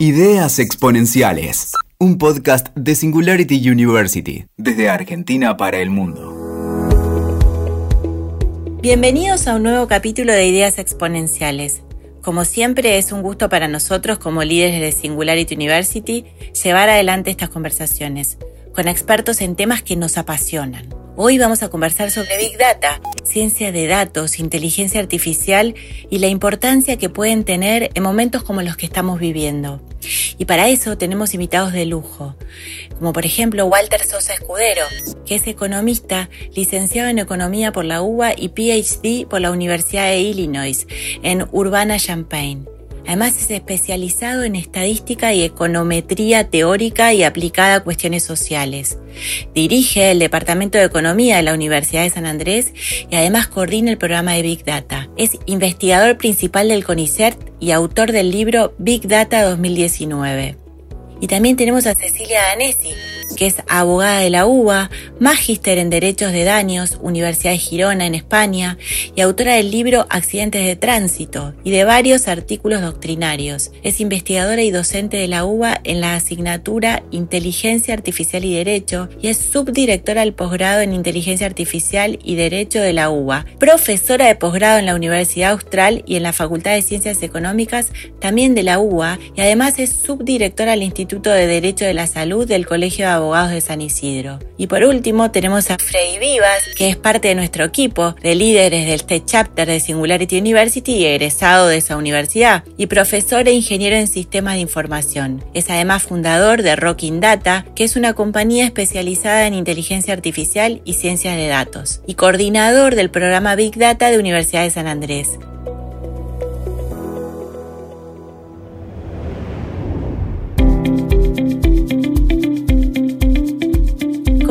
Ideas Exponenciales, un podcast de Singularity University, desde Argentina para el mundo. Bienvenidos a un nuevo capítulo de Ideas Exponenciales. Como siempre, es un gusto para nosotros como líderes de Singularity University llevar adelante estas conversaciones con expertos en temas que nos apasionan. Hoy vamos a conversar sobre Big Data, ciencia de datos, inteligencia artificial y la importancia que pueden tener en momentos como los que estamos viviendo. Y para eso tenemos invitados de lujo, como por ejemplo Walter Sosa Escudero, que es economista, licenciado en economía por la UBA y PhD por la Universidad de Illinois en Urbana-Champaign. Además es especializado en estadística y econometría teórica y aplicada a cuestiones sociales. Dirige el Departamento de Economía de la Universidad de San Andrés y además coordina el programa de Big Data. Es investigador principal del CONICET y autor del libro Big Data 2019. Y también tenemos a Cecilia Danesi, que es abogada de la UBA, magíster en Derechos de Daños, Universidad de Girona en España, y autora del libro Accidentes de Tránsito y de varios artículos doctrinarios. Es investigadora y docente de la UBA en la asignatura Inteligencia Artificial y Derecho y es subdirectora del posgrado en Inteligencia Artificial y Derecho de la UBA, profesora de posgrado en la Universidad Austral y en la Facultad de Ciencias Económicas también de la UBA y además es subdirectora del Instituto de Derecho de la Salud del Colegio de Abogados de San Isidro. Y por último tenemos a Freddy Vivas, que es parte de nuestro equipo de líderes del State Chapter de Singularity University y egresado de esa universidad, y profesor e ingeniero en sistemas de información. Es además fundador de Rocking Data, que es una compañía especializada en inteligencia artificial y ciencias de datos, y coordinador del programa Big Data de Universidad de San Andrés.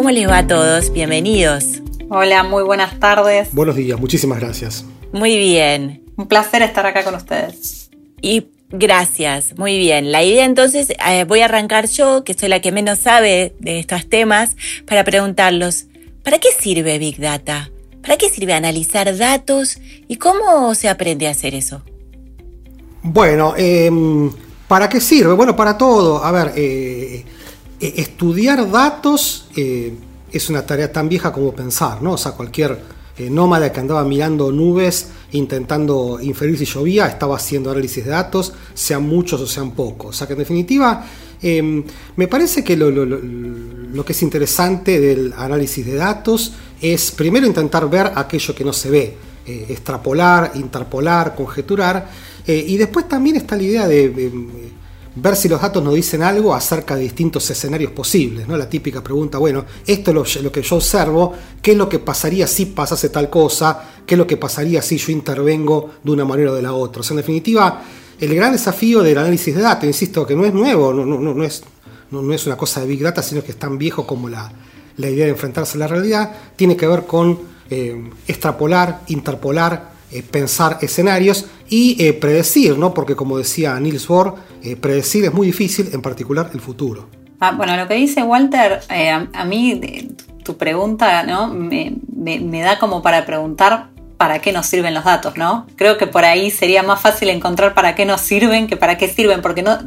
¿Cómo les va a todos? Bienvenidos. Hola, muy buenas tardes. Buenos días, muchísimas gracias. Muy bien. Un placer estar acá con ustedes. Y gracias, muy bien. La idea entonces, eh, voy a arrancar yo, que soy la que menos sabe de estos temas, para preguntarlos, ¿para qué sirve Big Data? ¿Para qué sirve analizar datos y cómo se aprende a hacer eso? Bueno, em, ¿para qué sirve? Bueno, para todo. A ver, eh, eh, estudiar datos eh, es una tarea tan vieja como pensar, ¿no? O sea, cualquier eh, nómada que andaba mirando nubes intentando inferir si llovía estaba haciendo análisis de datos, sean muchos o sean pocos. O sea que en definitiva em, me parece que lo, que es interesante del análisis de datos es primero intentar ver aquello que no se ve, extrapolar, interpolar, conjeturar, y después también está la idea de ver si los datos nos dicen algo acerca de distintos escenarios posibles. ¿no? La típica pregunta, bueno, esto es lo, que yo observo, ¿qué es lo que pasaría si pasase tal cosa? ¿Qué es lo que pasaría si yo intervengo de una manera o de la otra? O sea, en definitiva, el gran desafío del análisis de datos, insisto, que no es nuevo, no, es una cosa de Big Data, sino que es tan viejo como la, idea de enfrentarse a la realidad, tiene que ver con eh, extrapolar, interpolar, eh, pensar escenarios y eh, predecir, ¿no? Porque como decía Niels Bohr, eh, predecir es muy difícil, en particular el futuro. Ah, bueno, lo que dice Walter, a, mí tu pregunta ¿no? Me, me, da como para preguntar para qué nos sirven los datos, ¿no? Creo que por ahí sería más fácil encontrar para qué nos sirven que para qué sirven, porque no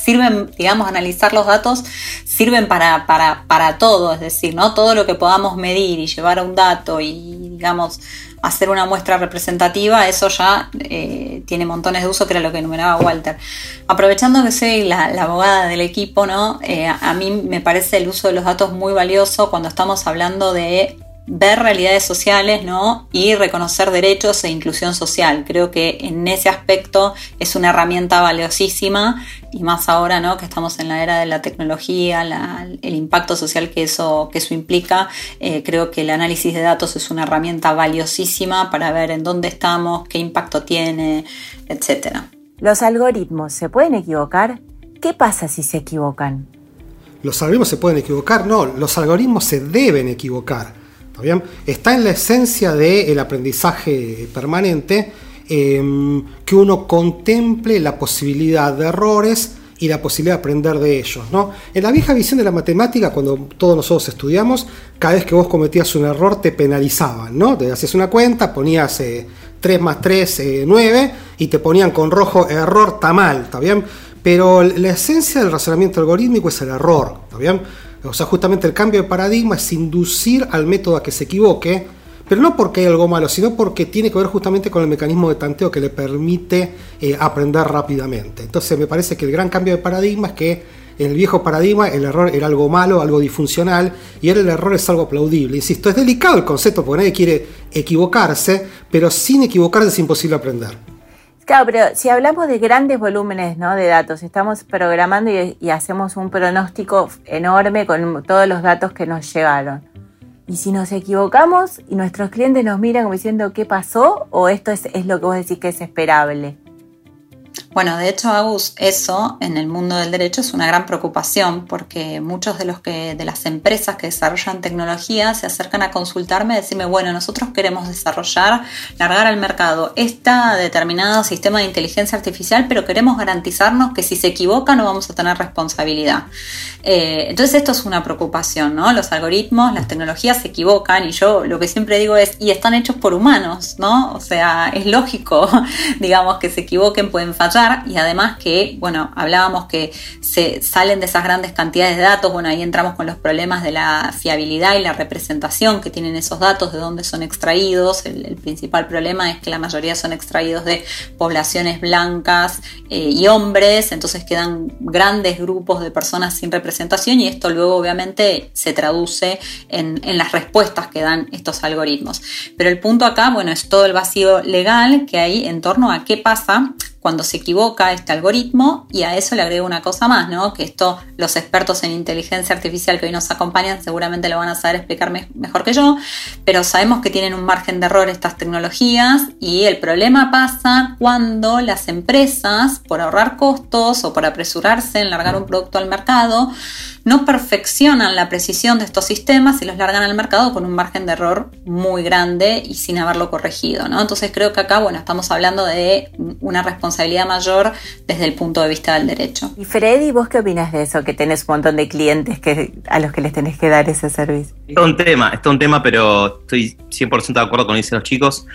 sirven, digamos, analizar los datos, sirven para, para, para todo, es decir, ¿no? Todo lo que podamos medir y llevar a un dato y, digamos, hacer una muestra representativa, eso ya eh, tiene montones de uso, que era lo que enumeraba Walter. Aprovechando que soy la, abogada del equipo, ¿no? Eh, a mí me parece el uso de los datos muy valioso cuando estamos hablando de ver realidades sociales ¿no? y reconocer derechos e inclusión social. Creo que en ese aspecto es una herramienta valiosísima y más ahora ¿no? que estamos en la era de la tecnología, el impacto social que eso, que eso implica. Eh, creo que el análisis de datos es una herramienta valiosísima para ver en dónde estamos, qué impacto tiene, etc. ¿Los algoritmos se pueden equivocar? ¿Qué pasa si se equivocan? ¿Los algoritmos se pueden equivocar? No, los algoritmos se deben equivocar Está en la esencia del aprendizaje permanente em, que uno contemple la posibilidad de errores y la posibilidad de aprender de ellos. ¿no? En la vieja visión de la matemática, cuando todos nosotros estudiamos, cada vez que vos cometías un error te penalizaban, ¿no? Te hacías una cuenta, ponías 3 eh, más 3, 9, eh, y te ponían con rojo error tamal, ¿está bien? pero la esencia del razonamiento algorítmico es el error, ¿está? O sea, justamente el cambio de paradigma es inducir al método a que se equivoque, pero no porque hay algo malo, sino porque tiene que ver justamente con el mecanismo de tanteo que le permite eh, aprender rápidamente. Entonces me parece que el gran cambio de paradigma es que en el viejo paradigma el error era algo malo, algo disfuncional, y ahora el error es algo aplaudible. Insisto, es delicado el concepto porque nadie quiere equivocarse, pero sin equivocarse es imposible aprender. Claro, pero si hablamos de grandes volúmenes ¿no? de datos, estamos programando y, hacemos un pronóstico enorme con todos los datos que nos llegaron. Y si nos equivocamos y nuestros clientes nos miran como diciendo qué pasó, o esto es, es lo que vos decís que es esperable. Bueno, de hecho, Agus, eso en el mundo del derecho es una gran preocupación porque muchos de los que de las empresas que desarrollan tecnología se acercan a consultarme y decirme, bueno, nosotros queremos desarrollar, largar al mercado este determinado sistema de inteligencia artificial, pero queremos garantizarnos que si se equivoca no vamos a tener responsabilidad. Eh, entonces esto es una preocupación, ¿no? Los algoritmos, las tecnologías se equivocan y yo lo que siempre digo es, y están hechos por humanos, ¿no? O sea, es lógico, digamos, que se equivoquen, pueden fallar y además que, bueno, hablábamos que se salen de esas grandes cantidades de datos, bueno, ahí entramos con los problemas de la fiabilidad y la representación que tienen esos datos, de dónde son extraídos. El, principal problema es que la mayoría son extraídos de poblaciones blancas eh, y hombres, entonces quedan grandes grupos de personas sin representación y esto luego obviamente se traduce en, en, las respuestas que dan estos algoritmos. Pero el punto acá, bueno, es todo el vacío legal que hay en torno a qué pasa cuando se equivoca este algoritmo y a eso le agrego una cosa más, ¿no? Que esto los expertos en inteligencia artificial que hoy nos acompañan seguramente lo van a saber explicar mejor que yo, pero sabemos que tienen un margen de error estas tecnologías y el problema pasa cuando las empresas, por ahorrar costos o por apresurarse en largar un producto al mercado, no perfeccionan la precisión de estos sistemas y los largan al mercado con un margen de error muy grande y sin haberlo corregido. ¿no? Entonces creo que acá bueno, estamos hablando de una responsabilidad mayor desde el punto de vista del derecho. Y Freddy, ¿vos qué opinas de eso? Que tenés un montón de clientes que, a los que les tenés que dar ese servicio. Es un tema, es un tema, pero estoy 100% de acuerdo con lo que dicen los chicos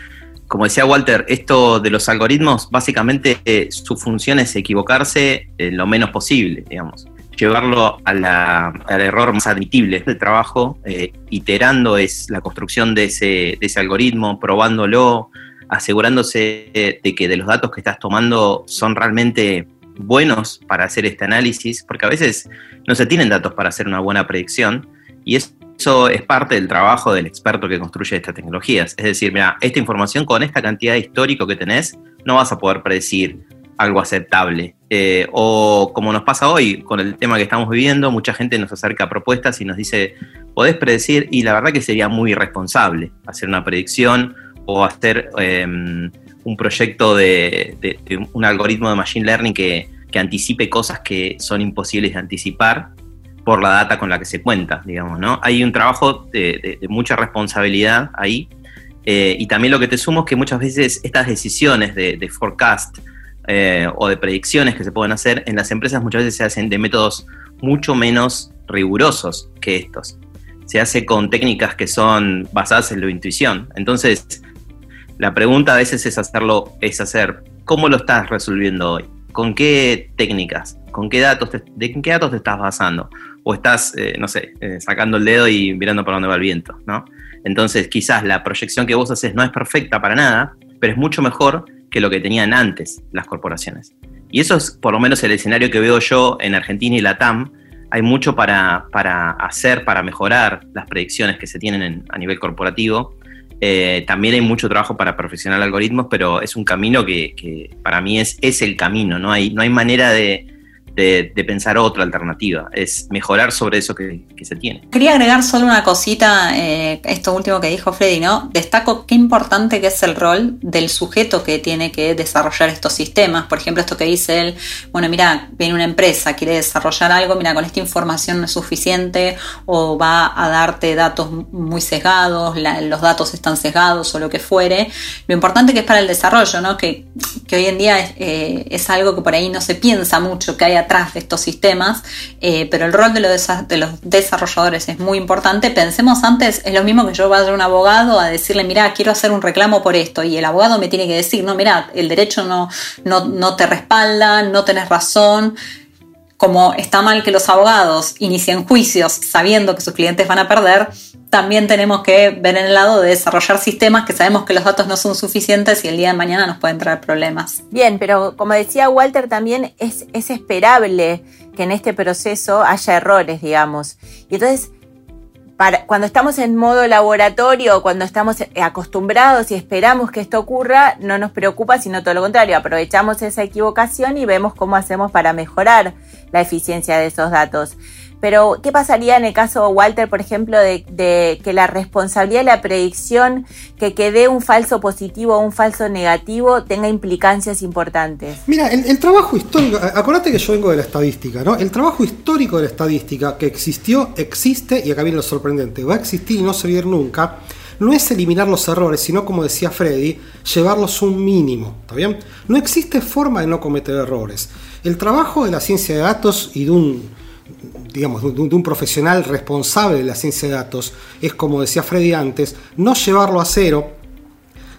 como decía Walter, esto de los algoritmos, básicamente eh, su función es equivocarse eh, lo menos posible, digamos llevarlo al error más admitible del trabajo, eh, iterando es la construcción de ese, algoritmo, probándolo, asegurándose de que de los datos que estás tomando son realmente buenos para hacer este análisis, porque a veces no se tienen datos para hacer una buena predicción y eso es parte del trabajo del experto que construye estas tecnologías. Es decir, mira, esta información con esta cantidad de histórico que tenés, no vas a poder predecir algo aceptable. Eh, o como nos pasa hoy con el tema que estamos viviendo, mucha gente nos acerca propuestas y nos dice, podés predecir, y la verdad que sería muy irresponsable hacer una predicción o hacer em, un proyecto de, un algoritmo de Machine Learning que, anticipe cosas que son imposibles de anticipar por la data con la que se cuenta, digamos, ¿no? Hay un trabajo de, mucha responsabilidad ahí. Eh, y también lo que te sumo es que muchas veces estas decisiones de forecast, eh, o de predicciones que se pueden hacer en las empresas muchas veces se hacen de métodos mucho menos rigurosos que estos. Se hace con técnicas que son basadas en la intuición. Entonces, la pregunta a veces es hacerlo, es hacer, ¿cómo lo estás resolviendo hoy? ¿Con qué técnicas? ¿Con qué datos ¿De qué datos te estás basando? O estás, eh, no sé, eh, sacando el dedo y mirando para dónde va el viento, ¿no? Entonces, quizás la proyección que vos haces no es perfecta para nada, pero es mucho mejor que lo que tenían antes las corporaciones. Y eso es por lo menos el escenario que veo yo en Argentina y la TAM. Hay mucho para, para hacer, para mejorar las predicciones que se tienen a nivel corporativo. Eh, también hay mucho trabajo para profesional algoritmos, pero es un camino que, que, para mí es, es el camino. No hay, no hay manera de, de, pensar otra alternativa, es mejorar sobre eso que, se tiene. Quería agregar solo una cosita, eh, esto último que dijo Freddy, ¿no? Destaco qué importante que es el rol del sujeto que tiene que desarrollar estos sistemas. Por ejemplo, esto que dice él, bueno, mira, viene una empresa, quiere desarrollar algo, mira, con esta información no es suficiente o va a darte datos muy sesgados, los datos están sesgados o lo que fuere. Lo importante que es para el desarrollo, ¿no? Que, hoy en día es, eh, algo que por ahí no se piensa mucho que hay atrás de estos sistemas, eh, pero el rol de los, de los desarrolladores es muy importante. Pensemos antes, es lo mismo que yo vaya a un abogado a decirle, mira, quiero hacer un reclamo por esto, y el abogado me tiene que decir, no, mira, el derecho no, no, no te respalda, no tenés razón como está mal que los abogados inicien juicios sabiendo que sus clientes van a perder, también tenemos que ver en el lado de desarrollar sistemas que sabemos que los datos no son suficientes y el día de mañana nos pueden traer problemas. Bien, pero como decía Walter, también es, es esperable que en este proceso haya errores, digamos. Y entonces, cuando estamos en modo laboratorio, cuando estamos acostumbrados y esperamos que esto ocurra, no nos preocupa, sino todo lo contrario, aprovechamos esa equivocación y vemos cómo hacemos para mejorar la eficiencia de esos datos. Pero, ¿qué pasaría en el caso, Walter, por ejemplo, de, que la responsabilidad de la predicción, que quede un falso positivo o un falso negativo, tenga implicancias importantes? Mira, el, trabajo histórico, acuérdate que yo vengo de la estadística, ¿no? El trabajo histórico de la estadística que existió, existe, y acá viene lo sorprendente, va a existir y no se va nunca, no es eliminar los errores, sino como decía Freddy, llevarlos un mínimo, ¿está bien? No existe forma de no cometer errores. El trabajo de la ciencia de datos y de un digamos, de un, profesional responsable de la ciencia de datos es, como decía Freddy antes, no llevarlo a cero,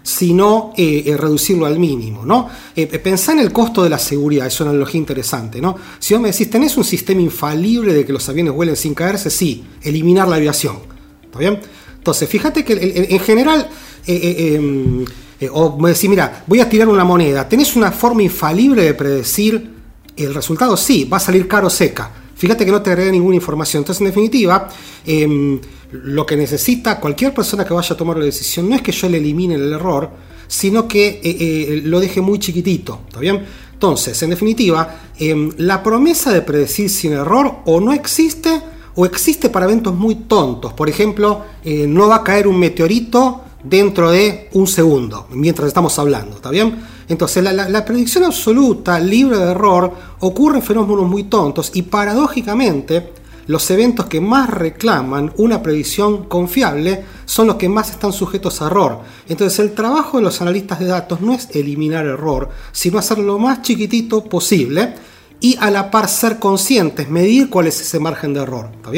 sino eh, eh, reducirlo al mínimo. ¿no? Eh, pensá en el costo de la seguridad, es una analogía interesante. ¿no? Si vos me decís, ¿tenés un sistema infalible de que los aviones vuelen sin caerse? Sí, eliminar la aviación. ¿Está bien? Entonces, fíjate que en, general, em, o me decís, mira, voy a tirar una moneda, ¿tenés una forma infalible de predecir el resultado? Sí, va a salir caro seca Fíjate que no te agrega ninguna información. Entonces, en definitiva, em, lo que necesita cualquier persona que vaya a tomar la decisión no es que yo le elimine el error, sino que eh, eh, lo deje muy chiquitito. ¿Está bien? Entonces, en definitiva, em, la promesa de predecir sin error o no existe o existe para eventos muy tontos. Por ejemplo, eh, no va a caer un meteorito dentro de un segundo, mientras estamos hablando. ¿Está bien? Entonces, la, predicción absoluta, libre de error, ocurre en fenómenos muy tontos y paradójicamente los eventos que más reclaman una predicción confiable son los que más están sujetos a error. Entonces el trabajo de los analistas de datos no es eliminar error, sino hacerlo lo más chiquitito posible y a la par ser conscientes, medir cuál es ese margen de error. ¿Está?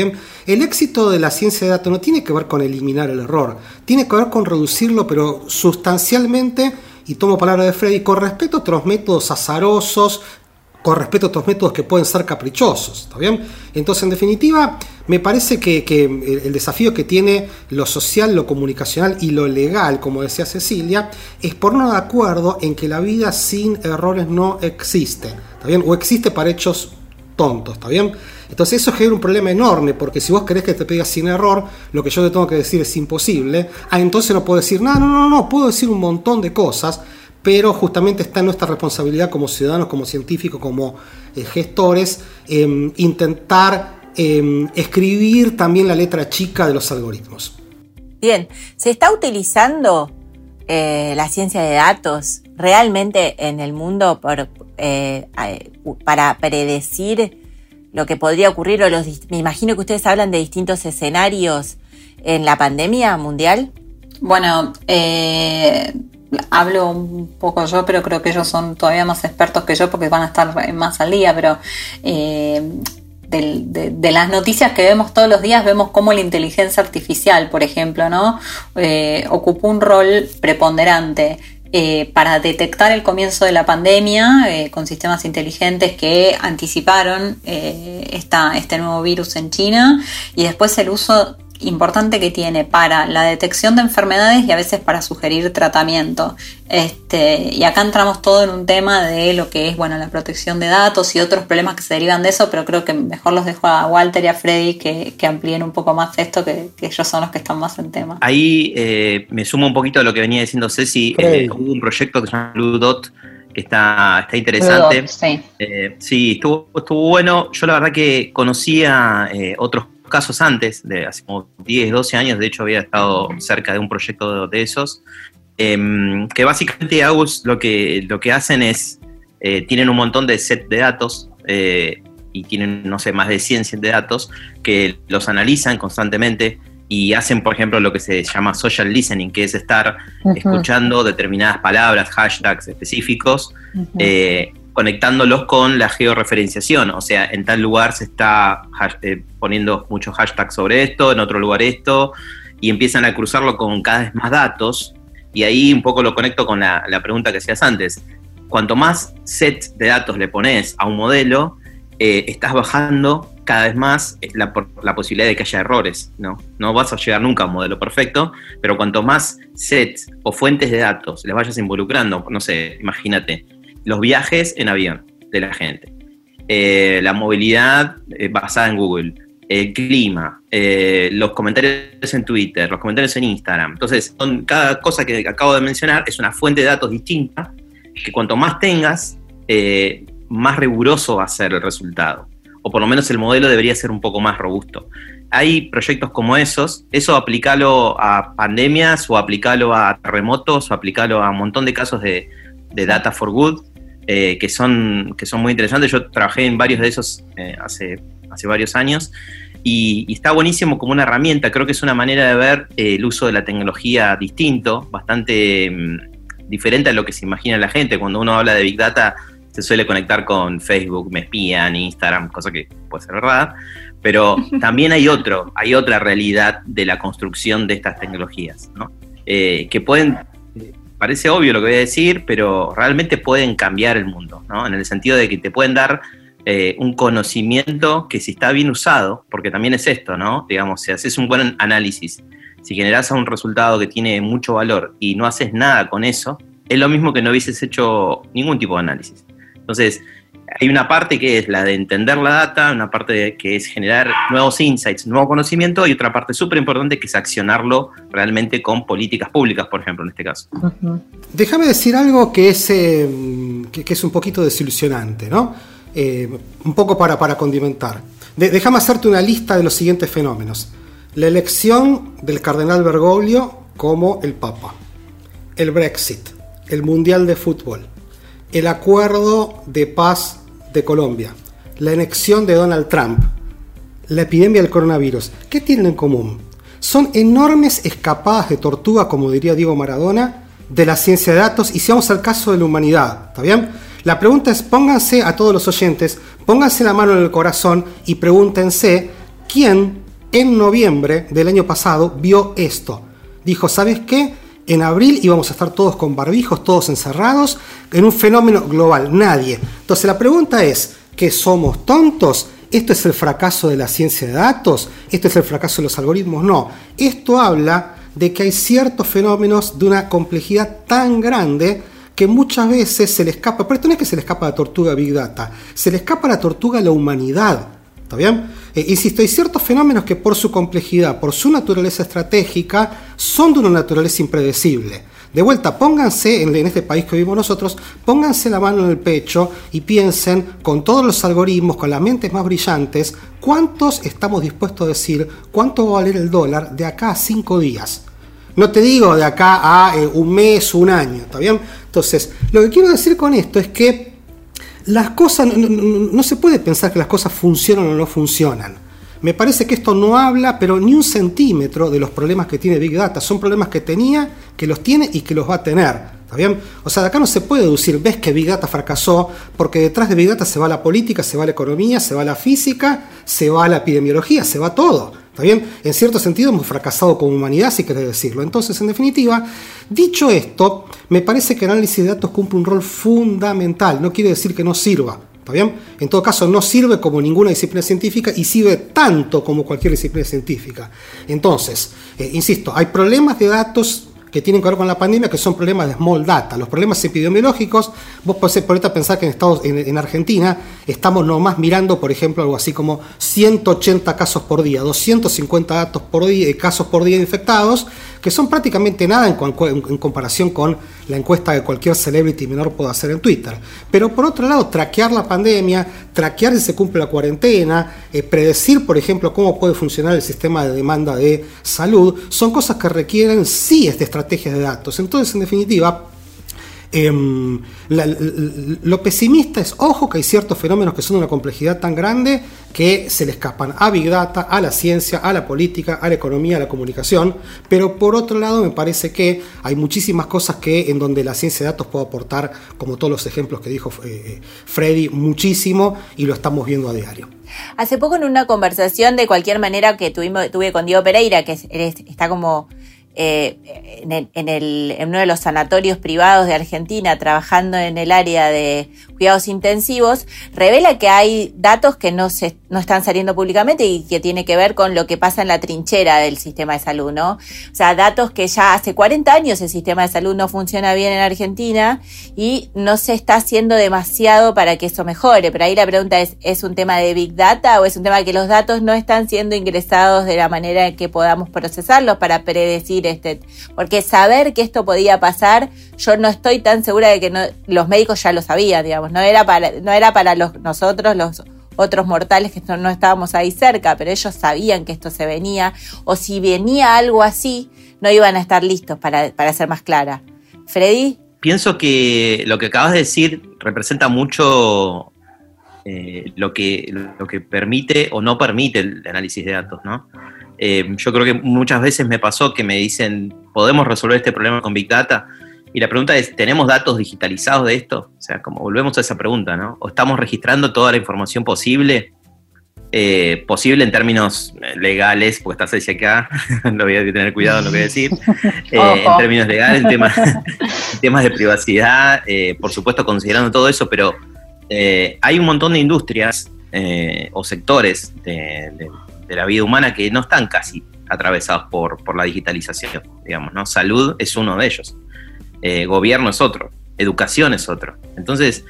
El éxito de la ciencia de datos no tiene que ver con eliminar el error, tiene que ver con reducirlo, pero sustancialmente y tomo palabra de Freddy, con respecto a otros métodos azarosos, con respecto a otros métodos que pueden ser caprichosos, ¿está bien? Entonces, en definitiva, me parece que, el desafío que tiene lo social, lo comunicacional y lo legal, como decía Cecilia, es ponernos de acuerdo en que la vida sin errores no existe, ¿está bien? O existe para hechos tontos, ¿está bien? Entonces eso genera un problema enorme, porque si vos querés que te pida sin error, lo que yo te tengo que decir es imposible, ah, entonces no puedo decir, no, no, no, no, puedo decir un montón de cosas, pero justamente está en nuestra responsabilidad como ciudadanos, como científicos, como eh, gestores, em, intentar em, escribir también la letra chica de los algoritmos. Bien, ¿se está utilizando eh, la ciencia de datos realmente en el mundo eh, para predecir lo que podría ocurrir, o los, me imagino que ustedes hablan de distintos escenarios en la pandemia mundial. Bueno, eh, hablo un poco yo, pero creo que ellos son todavía más expertos que yo porque van a estar más al día, pero eh, de, las noticias que vemos todos los días, vemos cómo la inteligencia artificial, por ejemplo, ¿no? Eh, ocupó un rol preponderante eh, para detectar el comienzo de la pandemia eh, con sistemas inteligentes que anticiparon eh, este nuevo virus en China y después el uso importante que tiene para la detección de enfermedades y a veces para sugerir tratamiento. Este, y acá entramos todo en un tema de lo que es bueno, la protección de datos y otros problemas que se derivan de eso, pero creo que mejor los dejo a Walter y a Freddy que, amplíen un poco más esto, que, ellos son los que están más en tema. Ahí eh, me sumo un poquito a lo que venía diciendo Ceci. Eh, hubo un proyecto que se llama Blue Dot que está, está interesante. sí. Eh, sí, estuvo, estuvo bueno. Yo la verdad que conocía otros casos antes, de hace como 10, 12 años, de hecho había estado cerca de un proyecto de, esos, em, que básicamente AUS lo que, lo que hacen es, eh, tienen un montón de set de datos eh, y tienen, no sé, más de 100 set de datos que los analizan constantemente y hacen, por ejemplo, lo que se llama social listening, que es estar escuchando determinadas palabras, hashtags específicos, conectándolos con la georreferenciación, o sea, en tal lugar se está eh, poniendo muchos hashtags sobre esto, en otro lugar esto, y empiezan a cruzarlo con cada vez más datos, y ahí un poco lo conecto con la, pregunta que hacías antes. Cuanto más sets de datos le pones a un modelo, eh, estás bajando cada vez más la, posibilidad de que haya errores, ¿no? No vas a llegar nunca a un modelo perfecto, pero cuanto más sets o fuentes de datos les vayas involucrando, no sé, imagínate, los viajes en avión de la gente, eh, la movilidad basada en Google, el clima, eh, los comentarios en Twitter, los comentarios en Instagram. Entonces, cada cosa que acabo de mencionar es una fuente de datos distinta, que cuanto más tengas, eh, más riguroso va a ser el resultado. O por lo menos el modelo debería ser un poco más robusto. Hay proyectos como esos, eso aplicalo a pandemias o aplicalo a terremotos o aplicalo a un montón de casos de, data for good, eh, que, son, que son muy interesantes. Yo trabajé en varios de esos hace hace varios años. Y, está buenísimo como una herramienta, creo que es una manera de ver eh, el uso de la tecnología distinto, bastante mm, diferente a lo que se imagina la gente. Cuando uno habla de Big Data se suele conectar con Facebook, me espían, Instagram, cosa que puede ser verdad, pero también hay otro, hay otra realidad de la construcción de estas tecnologías, eh, que pueden, parece obvio lo que voy a decir, pero realmente pueden cambiar el mundo, ¿no? En el sentido de que te pueden dar eh, un conocimiento que si está bien usado, porque también es esto, ¿no? Digamos, si haces un buen análisis, si generas un resultado que tiene mucho valor y no haces nada con eso, es lo mismo que no hubieses hecho ningún tipo de análisis. Entonces, hay una parte que es la de entender la data, una parte que es generar nuevos insights, nuevo conocimiento, y otra parte súper importante que es accionarlo realmente con políticas públicas, por ejemplo, en este caso. Déjame decir algo que es, eh, que es un poquito desilusionante, ¿no? Eh, un poco para, para condimentar. déjame hacerte una lista de los siguientes fenómenos. La elección del cardenal Bergoglio como el Papa, el Brexit, el Mundial de Fútbol, el acuerdo de paz de Colombia, la elección de Donald Trump, la epidemia del coronavirus. ¿Qué tienen en común? Son enormes escapadas de tortuga, como diría Diego Maradona, de la ciencia de datos y si vamos al caso de la humanidad, ¿está bien? La pregunta es, pónganse a todos los oyentes, pónganse la mano en el corazón y pregúntense quién en noviembre del año pasado vio esto. Dijo, ¿sabes qué? En abril íbamos a estar todos con barbijos, todos encerrados, en un fenómeno global. Nadie. Entonces la pregunta es, ¿qué somos tontos? ¿Esto es el fracaso de la ciencia de datos? ¿Esto es el fracaso de los algoritmos? No. Esto habla de que hay ciertos fenómenos de una complejidad tan grande que muchas veces se le escapa, pero esto no es que se le escapa a la tortuga Big Data, se le escapa a la tortuga a la humanidad. ¿Está bien? Eh, insisto, hay ciertos fenómenos que por su complejidad, por su naturaleza estratégica, son de una naturaleza impredecible. De vuelta, pónganse en, este país que vivimos nosotros, pónganse la mano en el pecho y piensen con todos los algoritmos, con las mentes más brillantes, cuántos estamos dispuestos a decir cuánto va a valer el dólar de acá a cinco días. No te digo de acá a eh, un mes, un año, ¿está bien? Entonces, lo que quiero decir con esto es que las cosas, no, se puede pensar que las cosas funcionan o no funcionan. Me parece que esto no habla, pero ni un centímetro de los problemas que tiene Big Data. Son problemas que tenía, que los tiene y que los va a tener. ¿Está bien? O sea, de acá no se puede deducir, ves que Big Data fracasó, porque detrás de Big Data se va la política, se va la economía, se va la física, se va la epidemiología, se va todo. ¿Está bien? En cierto sentido hemos fracasado como humanidad, si querés decirlo. Entonces, en definitiva, dicho esto, me parece que el análisis de datos cumple un rol fundamental. No quiere decir que no sirva. ¿Está bien? En todo caso, no sirve como ninguna disciplina científica y sirve tanto como cualquier disciplina científica. Entonces, eh, insisto, hay problemas de datos que tienen que ver con la pandemia, que son problemas de small data. Los problemas epidemiológicos, vos podés por ahorita pensar que en, Estados, en, Argentina estamos nomás mirando, por ejemplo, algo así como 180 casos por día, 250 datos por día, eh, casos por día infectados, que son prácticamente nada en, comparación con la encuesta que cualquier celebrity menor puede hacer en Twitter. Pero por otro lado, traquear la pandemia, traquear si se cumple la cuarentena, eh, predecir, por ejemplo, cómo puede funcionar el sistema de demanda de salud, son cosas que requieren sí esta estrategia de datos. Entonces, en definitiva, Em, lo pesimista es, ojo, que hay ciertos fenómenos que son de una complejidad tan grande que se le escapan a Big Data, a la ciencia, a la política, a la economía, a la comunicación, pero por otro lado me parece que hay muchísimas cosas que en donde la ciencia de datos puede aportar, como todos los ejemplos que dijo eh, eh, Freddy, muchísimo y lo estamos viendo a diario. Hace poco en una conversación de cualquier manera que tuvimos, tuve con Diego Pereira, que está como eh, en, el, en, uno de los sanatorios privados de Argentina, trabajando en el área de cuidados intensivos, revela que hay datos que no, se, no están saliendo públicamente y que tiene que ver con lo que pasa en la trinchera del sistema de salud, ¿no? O sea, datos que ya hace 40 años el sistema de salud no funciona bien en Argentina y no se está haciendo demasiado para que eso mejore. Pero ahí la pregunta es, ¿es un tema de Big Data o es un tema de que los datos no están siendo ingresados de la manera en que podamos procesarlos para predecir este? Porque saber que esto podía pasar, yo no estoy tan segura de que los médicos ya lo sabían, digamos no era para, no era para los, nosotros, los otros mortales que no, estábamos ahí cerca, pero ellos sabían que esto se venía, o si venía algo así, no iban a estar listos para, ser más clara. Freddy. Pienso que lo que acabas de decir representa mucho eh, lo, que, lo que permite o no permite el análisis de datos, ¿no? Eh, yo creo que muchas veces me pasó que me dicen, ¿podemos resolver este problema con Big Data? Y la pregunta es, ¿tenemos datos digitalizados de esto? O sea, como volvemos a esa pregunta, ¿no? ¿O estamos registrando toda la información posible? Eh, posible en términos legales, porque estás ahí acá, lo voy a tener cuidado en lo que voy a decir, eh, en términos legales, en temas, temas de privacidad, eh, por supuesto considerando todo eso, pero hay un montón de industrias o sectores de, de, la vida humana que no están casi atravesados por, por la digitalización, digamos, ¿no? Salud es uno de ellos. Eh, gobierno es otro, educación es otro. Entonces,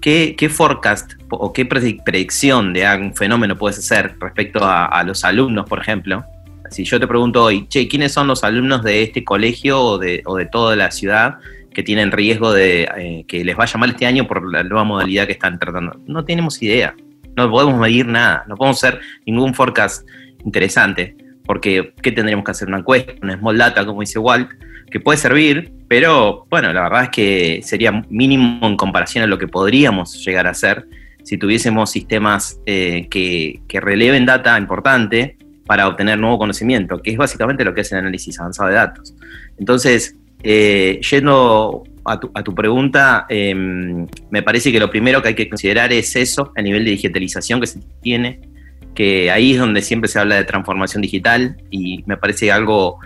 ¿qué, forecast o qué predicción de un fenómeno puedes hacer respecto a, los alumnos, por ejemplo? Si yo te pregunto hoy, che, ¿quiénes son los alumnos de este colegio o de, toda la ciudad que tienen riesgo de eh, que les vaya mal este año por la nueva modalidad que están tratando? No tenemos idea, no podemos medir nada, no podemos hacer ningún forecast interesante, porque ¿qué tendríamos que hacer? Una encuesta, una small data, como dice Walt, que puede servir, pero bueno, la verdad es que sería mínimo en comparación a lo que podríamos llegar a hacer si tuviésemos sistemas eh, que, releven data importante para obtener nuevo conocimiento, que es básicamente lo que es el análisis avanzado de datos. Entonces, eh, yendo a tu, pregunta, em, me parece que lo primero que hay que considerar es eso, el nivel de digitalización que se tiene, que ahí es donde siempre se habla de transformación digital y me parece algo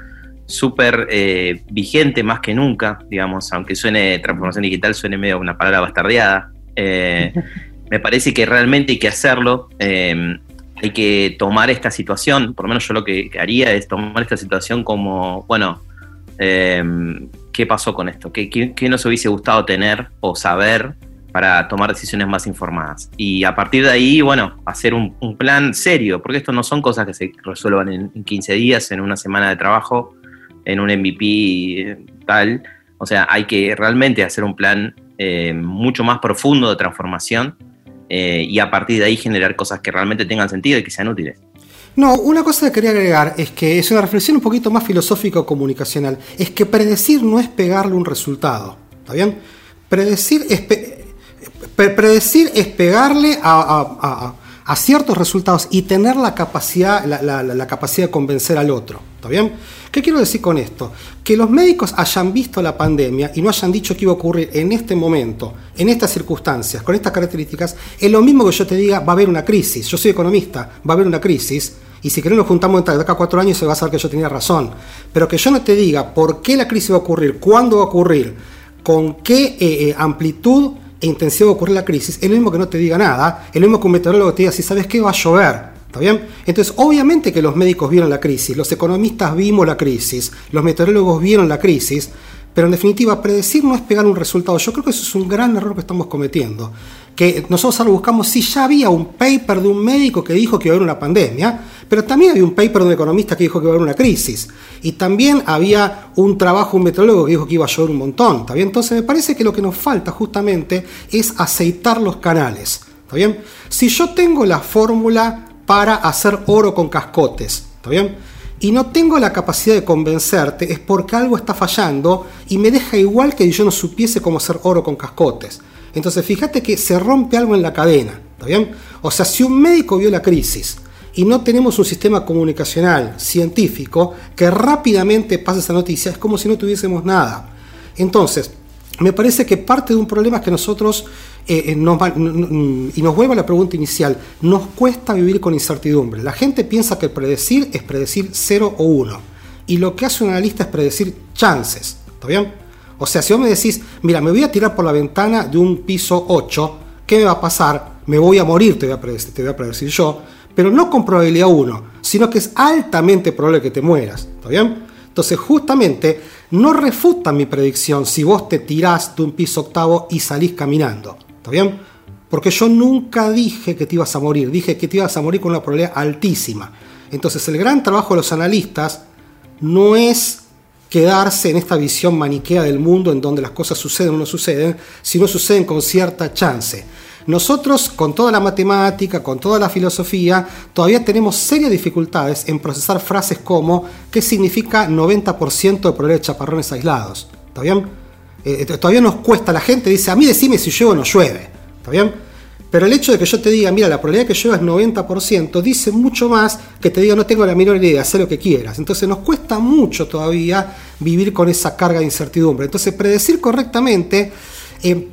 súper eh, vigente más que nunca, digamos, aunque suene transformación digital, suene medio una palabra bastardeada. Eh, me parece que realmente hay que hacerlo. Eh, hay que tomar esta situación, por lo menos yo lo que, haría es tomar esta situación como, bueno, ¿qué pasó con esto? ¿Qué, ¿Qué, nos hubiese gustado tener o saber para tomar decisiones más informadas? Y a partir de ahí, bueno, hacer un, plan serio, porque esto no son cosas que se resuelvan en, en 15 días, en una semana de trabajo en un MVP tal. O sea, hay que realmente hacer un plan eh, mucho más profundo de transformación eh, y a partir de ahí generar cosas que realmente tengan sentido y que sean útiles. No, una cosa que quería agregar es que es una reflexión un poquito más filosófica o comunicacional. Es que predecir no es pegarle un resultado. ¿Está bien? Predecir es, predecir es pegarle a, ciertos resultados y tener la capacidad, la capacidad de convencer al otro. ¿Está bien? ¿Qué quiero decir con esto? Que los médicos hayan visto la pandemia y no hayan dicho que iba a ocurrir en este momento, en estas circunstancias, con estas características, es lo mismo que yo te diga, va a haber una crisis. Yo soy economista, va a haber una crisis. Y si queremos nos juntamos de acá a cuatro años, se va a saber que yo tenía razón. Pero que yo no te diga por qué la crisis va a ocurrir, cuándo va a ocurrir, con qué eh, eh, amplitud e intensidad va a ocurrir la crisis, es lo mismo que no te diga nada. Es lo mismo que un meteorólogo te diga, si sabes qué va a llover. ¿Está bien? Entonces, obviamente que los médicos vieron la crisis, los economistas vimos la crisis, los meteorólogos vieron la crisis, pero en definitiva, predecir no es pegar un resultado. Yo creo que eso es un gran error que estamos cometiendo. Que nosotros ahora buscamos si ya había un paper de un médico que dijo que iba a haber una pandemia, pero también había un paper de un economista que dijo que iba a haber una crisis. Y también había un trabajo, un meteorólogo que dijo que iba a llover un montón. ¿Está bien? Entonces me parece que lo que nos falta justamente es aceitar los canales. ¿Está bien? Si yo tengo la fórmula para hacer oro con cascotes. ¿Está bien? y no tengo la capacidad de convencerte, es porque algo está fallando y me deja igual que yo no supiese cómo hacer oro con cascotes. Entonces fíjate que se rompe algo en la cadena, ¿está bien? O sea, si un médico vio la crisis y no tenemos un sistema comunicacional científico que rápidamente pase esa noticia, es como si no tuviésemos nada. Entonces, me parece que parte de un problema es que nosotros, eh, eh, nos, y nos vuelvo a la pregunta inicial, nos cuesta vivir con incertidumbre. La gente piensa que predecir es predecir 0 o 1. Y lo que hace un analista es predecir chances. ¿Está bien? O sea, si vos me decís, mira, me voy a tirar por la ventana de un piso 8, ¿qué me va a pasar? Me voy a morir, te voy a predecir, te voy a predecir yo, pero no con probabilidad 1, sino que es altamente probable que te mueras. ¿Está bien? Entonces, justamente, no refuta mi predicción si vos te tirás de un piso octavo y salís caminando. ¿Está bien? Porque yo nunca dije que te ibas a morir, dije que te ibas a morir con una probabilidad altísima. Entonces el gran trabajo de los analistas no es quedarse en esta visión maniquea del mundo en donde las cosas suceden o no suceden, sino suceden con cierta chance. Nosotros, con toda la matemática, con toda la filosofía, todavía tenemos serias dificultades en procesar frases como ¿qué significa 90% de probabilidad de chaparrones aislados? ¿Está bien? Eh, eh, todavía nos cuesta, la gente dice, a mí decime si llueve o no llueve. ¿Está bien? Pero el hecho de que yo te diga, mira, la probabilidad que llueva es 90%, dice mucho más que te diga, no tengo la menor idea, haz lo que quieras. Entonces nos cuesta mucho todavía vivir con esa carga de incertidumbre. Entonces predecir correctamente... Eh,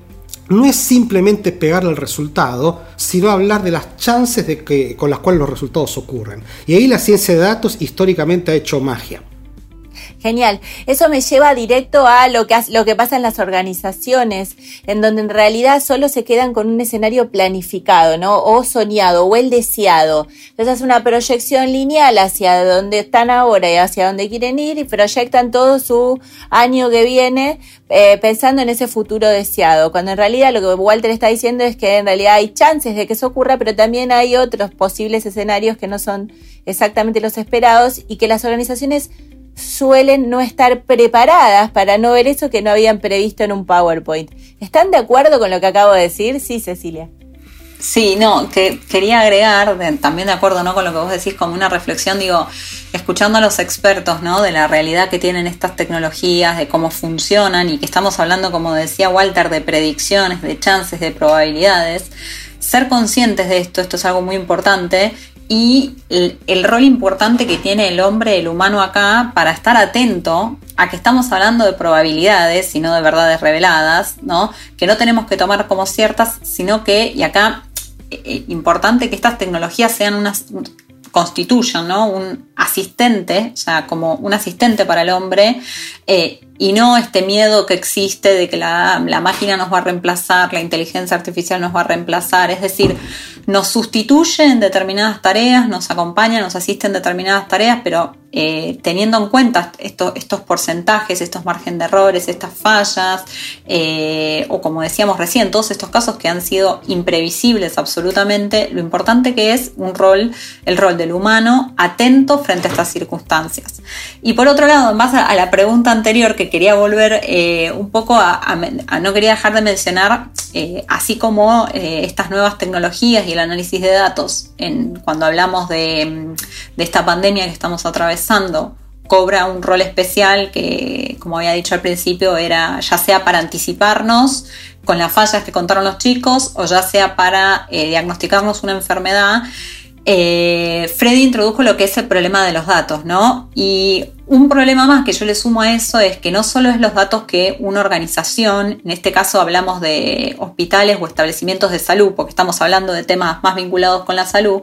no es simplemente pegar al resultado, sino hablar de las chances con las cuales los resultados ocurren. Y ahí la ciencia de datos históricamente ha hecho magia. Genial. Eso me lleva directo a lo que, lo que pasa en las organizaciones, en donde en realidad solo se quedan con un escenario planificado, ¿no? O soñado, o el deseado. Entonces es una proyección lineal hacia donde están ahora y hacia donde quieren ir y proyectan todo su año que viene eh, pensando en ese futuro deseado. Cuando en realidad lo que Walter está diciendo es que en realidad hay chances de que eso ocurra, pero también hay otros posibles escenarios que no son exactamente los esperados y que las organizaciones suelen no estar preparadas para no ver eso que no habían previsto en un PowerPoint. ¿Están de acuerdo con lo que acabo de decir? Sí, Cecilia. Sí, no, que quería agregar, también de acuerdo ¿no? con lo que vos decís, como una reflexión, digo, escuchando a los expertos ¿no? de la realidad que tienen estas tecnologías, de cómo funcionan y que estamos hablando, como decía Walter, de predicciones, de chances, de probabilidades, ser conscientes de esto, esto es algo muy importante, y el, rol importante que tiene el hombre, el humano acá, para estar atento a que estamos hablando de probabilidades y no de verdades reveladas, ¿no? Que no tenemos que tomar como ciertas, sino que, y acá, eh, eh, importante que estas tecnologías sean unas constituyan, ¿no? Un asistente, sea, como un asistente para el hombre, eh, y no este miedo que existe de que la, la, máquina nos va a reemplazar, la inteligencia artificial nos va a reemplazar, es decir, nos sustituye en determinadas tareas, nos acompaña, nos asiste en determinadas tareas, pero eh, teniendo en cuenta estos porcentajes, estos margen de errores, estas fallas, eh, o como decíamos recién, todos estos casos que han sido imprevisibles absolutamente, lo importante que es un rol, el rol del humano atento frente a estas circunstancias. Y por otro lado, en base a la pregunta anterior que quería volver eh, un poco a, no quería dejar de mencionar, así como estas nuevas tecnologías y el análisis de datos, en, cuando hablamos de, esta pandemia que estamos atravesando, cobra un rol especial que, como había dicho al principio, era ya sea para anticiparnos con las fallas que contaron los chicos o ya sea para eh, diagnosticarnos una enfermedad. Eh, Freddy introdujo lo que es el problema de los datos, ¿no? Y un problema más que yo le sumo a eso es que no solo es los datos que una organización, en este caso hablamos de hospitales o establecimientos de salud, porque estamos hablando de temas más vinculados con la salud,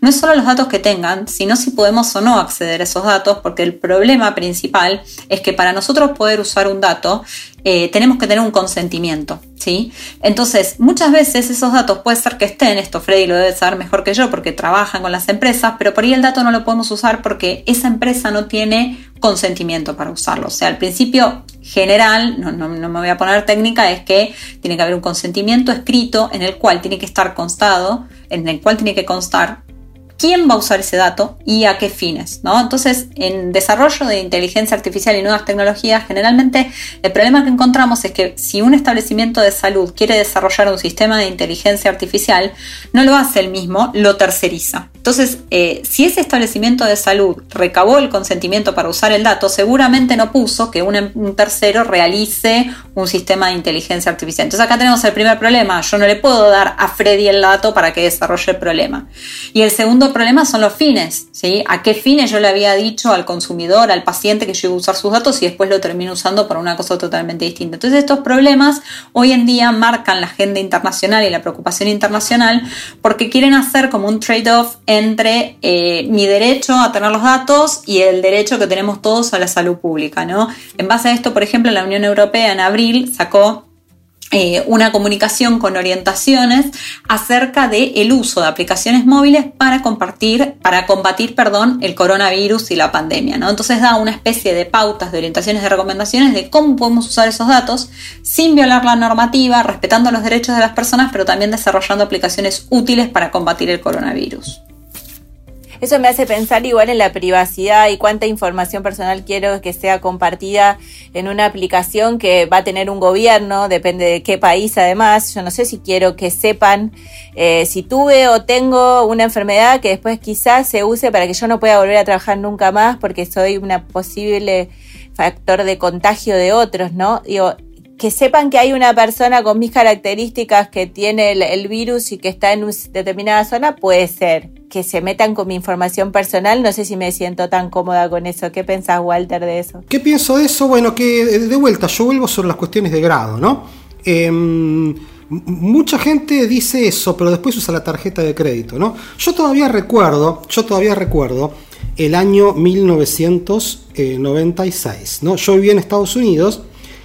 no es solo los datos que tengan, sino si podemos o no acceder a esos datos, porque el problema principal es que para nosotros poder usar un dato eh, tenemos que tener un consentimiento, ¿sí? Entonces, muchas veces esos datos puede ser que estén, esto Freddy lo debe saber mejor que yo porque trabajan con las empresas, pero por ahí el dato no lo podemos usar porque esa empresa no tiene consentimiento para usarlo. O sea, el principio general, no, no, me voy a poner técnica, es que tiene que haber un consentimiento escrito en el cual tiene que estar constado, en el cual tiene que constar quién va a usar ese dato y a qué fines. ¿no? Entonces, en desarrollo de inteligencia artificial y nuevas tecnologías, generalmente el problema que encontramos es que si un establecimiento de salud quiere desarrollar un sistema de inteligencia artificial, no lo hace el mismo, lo terceriza. Entonces, eh, si ese establecimiento de salud recabó el consentimiento para usar el dato, seguramente no puso que un, un tercero realice un sistema de inteligencia artificial. Entonces acá tenemos el primer problema. Yo no le puedo dar a Freddy el dato para que desarrolle el problema. Y el segundo problema son los fines. ¿sí? ¿A qué fines yo le había dicho al consumidor, al paciente que yo iba a usar sus datos y después lo termino usando para una cosa totalmente distinta? Entonces estos problemas hoy en día marcan la agenda internacional y la preocupación internacional porque quieren hacer como un trade-off entre eh, mi derecho a tener los datos y el derecho que tenemos todos a la salud pública. ¿no? En base a esto, por ejemplo, la Unión Europea en abril sacó eh, una comunicación con orientaciones acerca del el uso de aplicaciones móviles para compartir, para combatir, perdón, el coronavirus y la pandemia. ¿no? Entonces da una especie de pautas, de orientaciones, de recomendaciones de cómo podemos usar esos datos sin violar la normativa, respetando los derechos de las personas, pero también desarrollando aplicaciones útiles para combatir el coronavirus. Eso me hace pensar igual en la privacidad y cuánta información personal quiero que sea compartida en una aplicación que va a tener un gobierno, depende de qué país además. Yo no sé si quiero que sepan eh, si tuve o tengo una enfermedad que después quizás se use para que yo no pueda volver a trabajar nunca más porque soy una posible factor de contagio de otros, ¿no? Digo, que sepan que hay una persona con mis características que tiene el, virus y que está en una determinada zona, puede ser. Que se metan con mi información personal, no sé si me siento tan cómoda con eso. ¿Qué pensás, Walter, de eso? ¿Qué pienso de eso? Bueno, que de vuelta, yo vuelvo sobre las cuestiones de grado, ¿no? Em, mucha gente dice eso, pero después usa la tarjeta de crédito, ¿no? Yo todavía recuerdo, yo todavía recuerdo el año 1996, ¿no? Yo vivía en Estados Unidos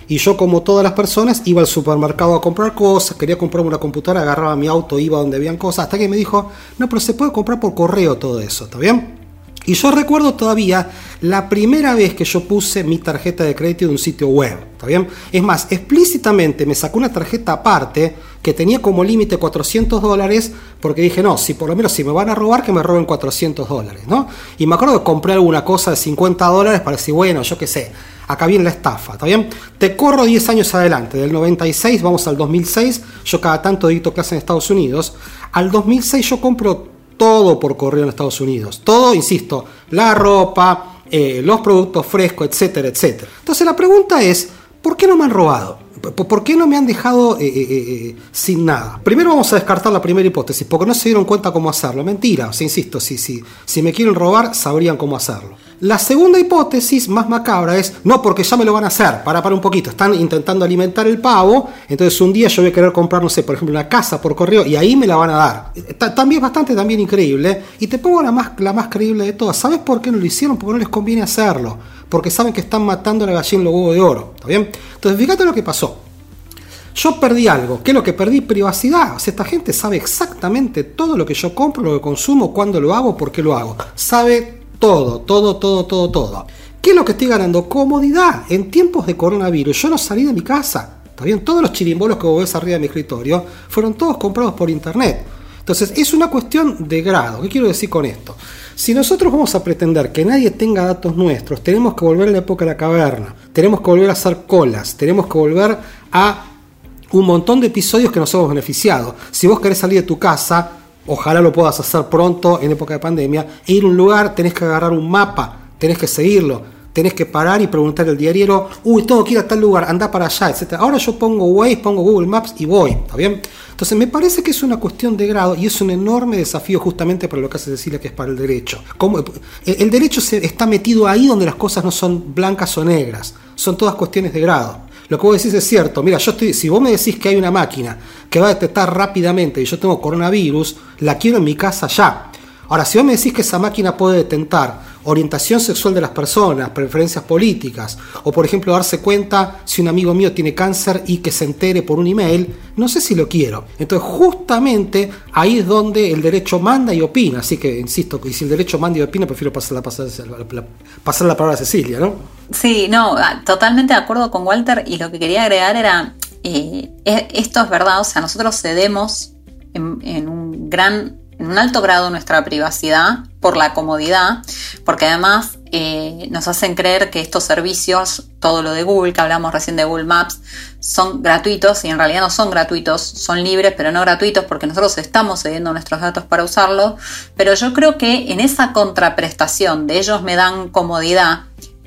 y yo, como todas las personas, iba al supermercado a comprar cosas, quería comprarme una computadora, agarraba mi auto, iba donde habían cosas, hasta que me dijo, no, pero se puede comprar por correo todo eso, ¿está bien? Y yo recuerdo todavía la primera vez que yo puse mi tarjeta de crédito de un sitio web, ¿está bien? Es más, explícitamente me sacó una tarjeta aparte que tenía como límite 400 dólares porque dije, no, si por lo menos si me van a robar, que me roben 400 dólares, ¿no? Y me acuerdo que compré alguna cosa de 50 dólares para decir, bueno, yo qué sé, acá viene la estafa, ¿está bien? Te corro 10 años adelante, del 96 vamos al 2006, yo cada tanto dicto clase en Estados Unidos, al 2006 yo compro todo por correo en Estados Unidos, todo, insisto, la ropa, eh, los productos frescos, etcétera, etcétera. Entonces la pregunta es, ¿por qué no me han robado? ¿Por qué no me han dejado eh, eh, sin nada? Primero vamos a descartar la primera hipótesis, porque no se dieron cuenta cómo hacerlo. Mentira, o insisto, si, si, si me quieren robar, sabrían cómo hacerlo. La segunda hipótesis, más macabra, es no, porque ya me lo van a hacer. Para, para un poquito. Están intentando alimentar el pavo. Entonces, un día yo voy a querer comprar, no sé, por ejemplo, una casa por correo y ahí me la van a dar. También es bastante también increíble. Y te pongo la más, la más creíble de todas. ¿Sabes por qué no lo hicieron? Porque no les conviene hacerlo porque saben que están matando a la gallina en los huevos de oro. ¿Está bien? Entonces, fíjate lo que pasó. Yo perdí algo. ¿Qué es lo que perdí? Privacidad. Esta gente sabe exactamente todo lo que yo compro, lo que consumo, cuándo lo hago, por qué lo hago. Sabe todo, todo, todo, todo, todo. ¿Qué es lo que estoy ganando? Comodidad. En tiempos de coronavirus, yo no salí de mi casa. ¿Está? Todos los chirimbolos que vos ves arriba de mi escritorio fueron todos comprados por internet. Entonces, es una cuestión de grado. ¿Qué quiero decir con esto? Si nosotros vamos a pretender que nadie tenga datos nuestros, tenemos que volver a la época de la caverna, tenemos que volver a hacer colas, tenemos que volver a un montón de episodios que nos hemos beneficiado. Si vos querés salir de tu casa, ojalá lo puedas hacer pronto en época de pandemia, e ir a un lugar, tenés que agarrar un mapa, tenés que seguirlo, tenés que parar y preguntar al diario, uy, tengo que ir a tal lugar, anda para allá, etc. Ahora yo pongo Waze, pongo Google Maps y voy, ¿está bien? Entonces me parece que es una cuestión de grado y es un enorme desafío justamente para lo que hace Cecilia, que es para el derecho. El derecho se, está metido ahí donde las cosas no son blancas o negras, son todas cuestiones de grado. Lo que vos decís es cierto. Mira, yo estoy, si vos me decís que hay una máquina que va a detectar rápidamente y yo tengo coronavirus, la quiero en mi casa ya. Ahora, si vos me decís que esa máquina puede detectar orientación sexual de las personas, preferencias políticas, o por ejemplo darse cuenta si un amigo mío tiene cáncer y que se entere por un email, no sé si lo quiero. Entonces justamente ahí es donde el derecho manda y opina, así que insisto, que si el derecho manda y opina, prefiero pasar la, pasar, pasar la palabra a Cecilia, ¿no? Sí, no, ah, totalmente de acuerdo con Walter y lo que quería agregar era, eh, esto es verdad, o sea, nosotros cedemos en un gran en un alto grado nuestra privacidad por la comodidad, porque además eh, nos hacen creer que estos servicios, todo lo de Google, que hablamos recién de Google Maps, son gratuitos y en realidad no son gratuitos, son libres, pero no gratuitos porque nosotros estamos cediendo nuestros datos para usarlo. Pero yo creo que en esa contraprestación de ellos me dan comodidad,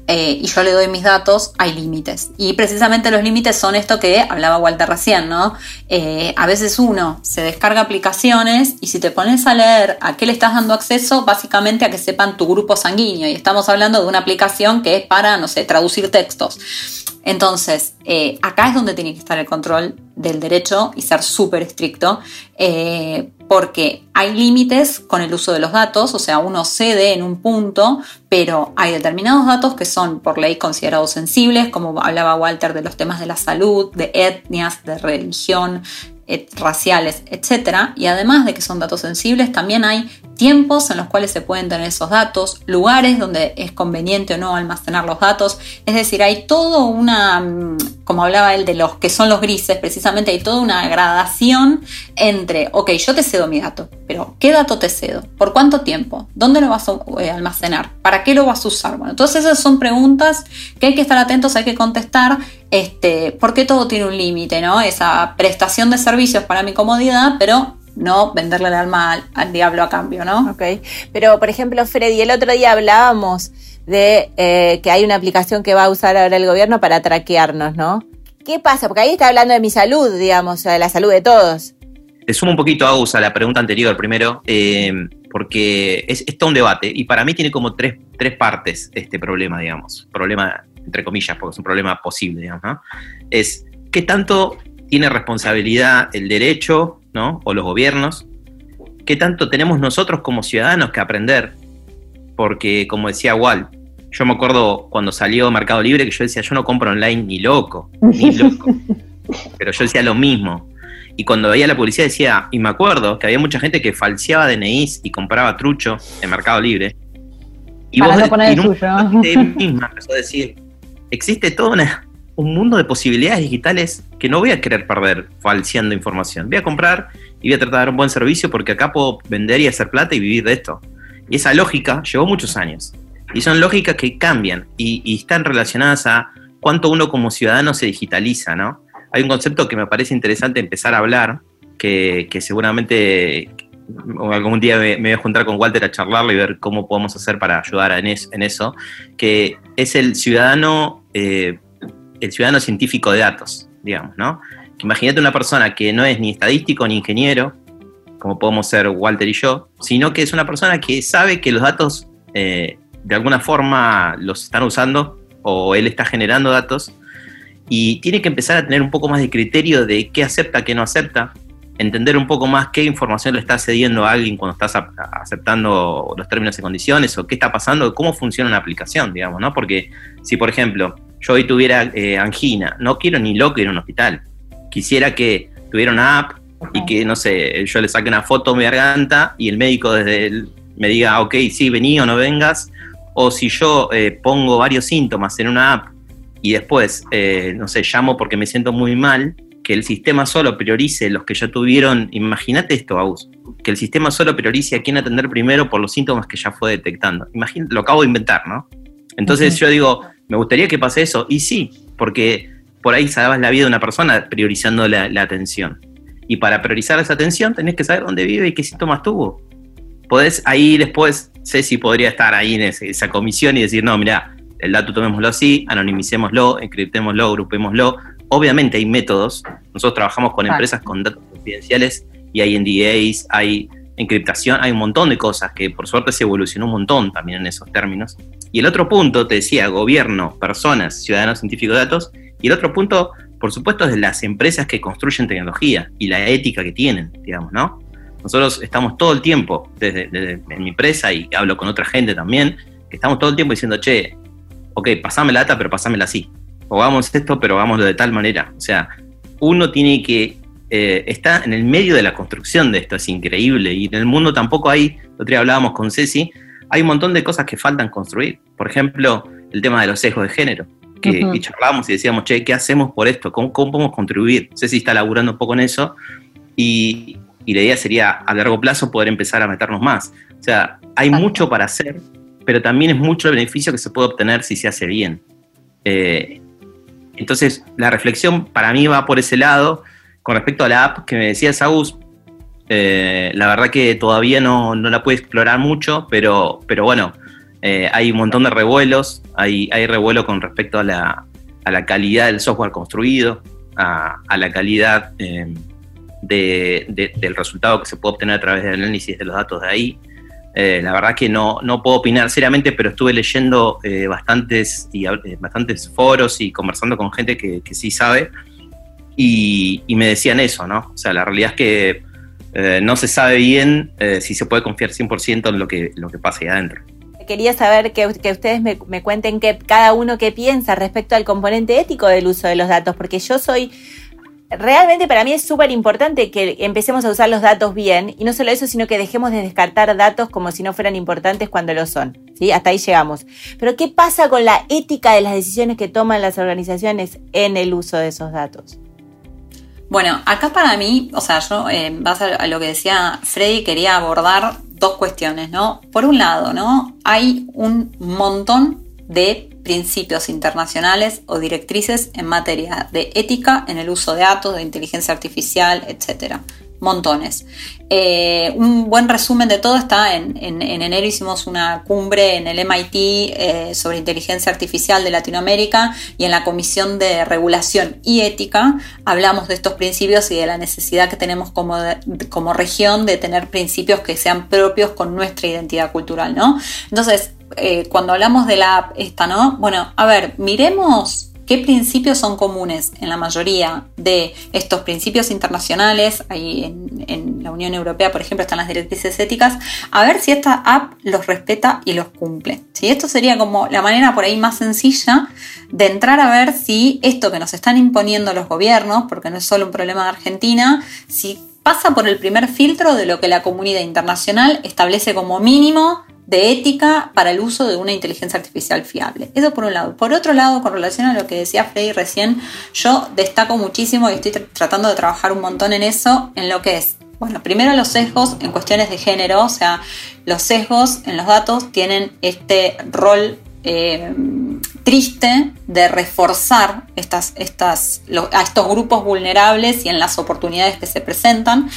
eh, y yo le doy mis datos, hay límites. Y precisamente los límites son esto que hablaba Walter recién, ¿no? Eh, a veces uno se descarga aplicaciones y si te pones a leer a qué le estás dando acceso, básicamente a que sepan tu grupo sanguíneo. Y estamos hablando de una aplicación que es para, no sé, traducir textos. Entonces, eh, acá es donde tiene que estar el control del derecho y ser súper estricto, porque hay límites con el uso de los datos, o sea, uno cede en un punto, pero hay determinados datos que son por ley considerados sensibles, como hablaba Walter de los temas de la salud, de etnias, de religión, raciales, etc. Y además de que son datos sensibles, también hay tiempos en los cuales se pueden tener esos datos, lugares donde es conveniente o no almacenar los datos. Es decir, hay todo una, mm, como hablaba él de los que son los grises, precisamente hay toda una gradación entre, ok, yo te cedo mi dato, pero ¿qué dato te cedo? ¿Por cuánto tiempo? ¿Dónde lo vas a eh, almacenar? ¿Para qué lo vas a usar? Bueno, entonces esas son preguntas que hay que estar atentos, hay que contestar, este, porque todo tiene un límite, ¿no? Esa prestación de servicios para mi comodidad, pero no venderle el alma al, diablo a cambio, ¿no? Ok, pero por ejemplo, Freddy, el otro día hablábamos de eh, que hay una aplicación que va a usar ahora el gobierno para traquearnos, ¿no? ¿Qué pasa? Porque ahí está hablando de mi salud, digamos, de la salud de todos. Te sumo un poquito, a la pregunta anterior primero, eh, porque es, todo un debate y para mí tiene como tres, tres partes este problema, digamos. Problema, entre comillas, porque es un problema posible, digamos, ¿no? Es qué tanto tiene responsabilidad el derecho ¿no? o los gobiernos, ¿qué tanto tenemos nosotros como ciudadanos que aprender? Porque, como decía Walt, yo me acuerdo cuando salió Mercado Libre que yo decía, yo no compro online ni loco, ni loco. Pero yo decía lo mismo. Y cuando veía la publicidad decía, y me acuerdo que había mucha gente que falseaba DNIs y compraba trucho en Mercado Libre. Y vos misma empezó a decir, existe toda una, un mundo de posibilidades digitales que no voy a querer perder falseando información. Voy a comprar y voy a tratar de dar un buen servicio porque acá puedo vender y hacer plata y vivir de esto. Y esa lógica llevó muchos años. Y son lógicas que cambian y, están relacionadas a cuánto uno como ciudadano se digitaliza, ¿no? Hay un concepto que me parece interesante empezar a hablar, que, seguramente algún día me, voy a juntar con Walter a charlarlo y ver cómo podemos hacer para ayudar en, eso, que es el ciudadano eh, el ciudadano científico de datos, digamos, ¿no? Imagínate una persona que no es ni estadístico ni ingeniero, como podemos ser Walter y yo, sino que es una persona que sabe que los datos eh, de alguna forma los están usando o él está generando datos y tiene que empezar a tener un poco más de criterio de qué acepta, qué no acepta, entender un poco más qué información le está cediendo a alguien cuando estás aceptando los términos y condiciones o qué está pasando, cómo funciona una aplicación, digamos, ¿no? Porque si, por ejemplo, yo hoy tuviera eh, angina, no quiero ni loco ir a un hospital. Quisiera que tuviera una app y que, no sé, yo le saque una foto a mi garganta y el médico desde él me diga, ok, sí, vení o no vengas. O si yo eh, pongo varios síntomas en una app y después, eh, no sé, llamo porque me siento muy mal, que el sistema solo priorice los que ya tuvieron, imagínate esto, Aus, que el sistema solo priorice a quién atender primero por los síntomas que ya fue detectando. Imagínate, lo acabo de inventar, ¿no? Entonces yo digo, me gustaría que pase eso. Y sí, porque por ahí salvas la vida de una persona priorizando la, atención. Y para priorizar esa atención tenés que saber dónde vive y qué síntomas tuvo. Podés ahí después, sé si podría estar ahí en esa comisión y decir, no, mira, el dato tomémoslo así, anonimicémoslo, encriptémoslo, grupémoslo. Obviamente hay métodos. Nosotros trabajamos con empresas con datos confidenciales y hay NDAs, hay encriptación, hay un montón de cosas que por suerte se evolucionó un montón también en esos términos. Y el otro punto, te decía, gobierno, personas, ciudadanos científicos datos. Y el otro punto, por supuesto, es de las empresas que construyen tecnología y la ética que tienen, digamos, ¿no? Nosotros estamos todo el tiempo, desde, en mi empresa y hablo con otra gente también, que estamos todo el tiempo diciendo, che, ok, pasame la data, pero pasámela así. O hagamos esto, pero hagámoslo de tal manera. O sea, uno tiene que eh, está en el medio de la construcción de esto, es increíble. Y en el mundo tampoco hay, el otro día hablábamos con Ceci, hay un montón de cosas que faltan construir. Por ejemplo, el tema de los sesgos de género, que, charlábamos y decíamos, che, ¿qué hacemos por esto? ¿Cómo, podemos contribuir? No sé si está laburando un poco en eso y, la idea sería a largo plazo poder empezar a meternos más. O sea, hay mucho para hacer pero también es mucho el beneficio que se puede obtener si se hace bien. Eh, entonces, la reflexión para mí va por ese lado. Con respecto a la app que me decía Saúl, eh, la verdad que todavía no, la pude explorar mucho, pero, pero bueno, eh, hay un montón de revuelos, hay, hay revuelo con respecto a la, a la calidad del software construido, a, la calidad del resultado que se puede obtener a través del análisis de los datos de ahí. Eh, la verdad que no, no puedo opinar seriamente, pero estuve leyendo bastantes, y, bastantes foros y conversando con gente que, sí sabe, y, me decían eso, ¿no? O sea, la realidad es que no se sabe bien si se puede confiar 100% en lo que, lo que ahí adentro. Quería saber que, ustedes me, me, cuenten que cada uno qué piensa respecto al componente ético del uso de los datos, porque yo soy realmente para mí es súper importante que empecemos a usar los datos bien y no solo eso, sino que dejemos de descartar datos como si no fueran importantes cuando lo son. ¿sí? Hasta ahí llegamos. Pero ¿qué pasa con la ética de las decisiones que toman las organizaciones en el uso de esos datos? Bueno, acá para mí, o sea, yo eh, base a lo que decía Freddy, quería abordar dos cuestiones, ¿no? Por un lado, ¿no? Hay un montón de principios internacionales o directrices en materia de ética en el uso de datos, de inteligencia artificial, etc. Montones. Eh, un buen resumen de todo está en, enero hicimos una cumbre en el MIT eh, sobre inteligencia artificial de Latinoamérica y en la Comisión de Regulación y Ética hablamos de estos principios y de la necesidad que tenemos como, como región de tener principios que sean propios con nuestra identidad cultural, ¿no? Entonces, eh, cuando hablamos de la app esta, ¿no? Bueno, a ver, miremos qué principios son comunes en la mayoría de estos principios internacionales, ahí en, la Unión Europea, por ejemplo, están las directrices éticas, a ver si esta app los respeta y los cumple. ¿sí? Esto sería como la manera por ahí más sencilla de entrar a ver si esto que nos están imponiendo los gobiernos, porque no es solo un problema de Argentina, si pasa por el primer filtro de lo que la comunidad internacional establece como mínimo de ética para el uso de una inteligencia artificial fiable. Eso por un lado. Por otro lado, con relación a lo que decía Freddy recién, yo destaco muchísimo y estoy tratando de trabajar un montón en eso, en lo que es, bueno, primero los sesgos en cuestiones de género, o sea, los sesgos en los datos tienen este rol eh, triste de reforzar estas, estas, a estos grupos vulnerables y en las oportunidades que se presentan.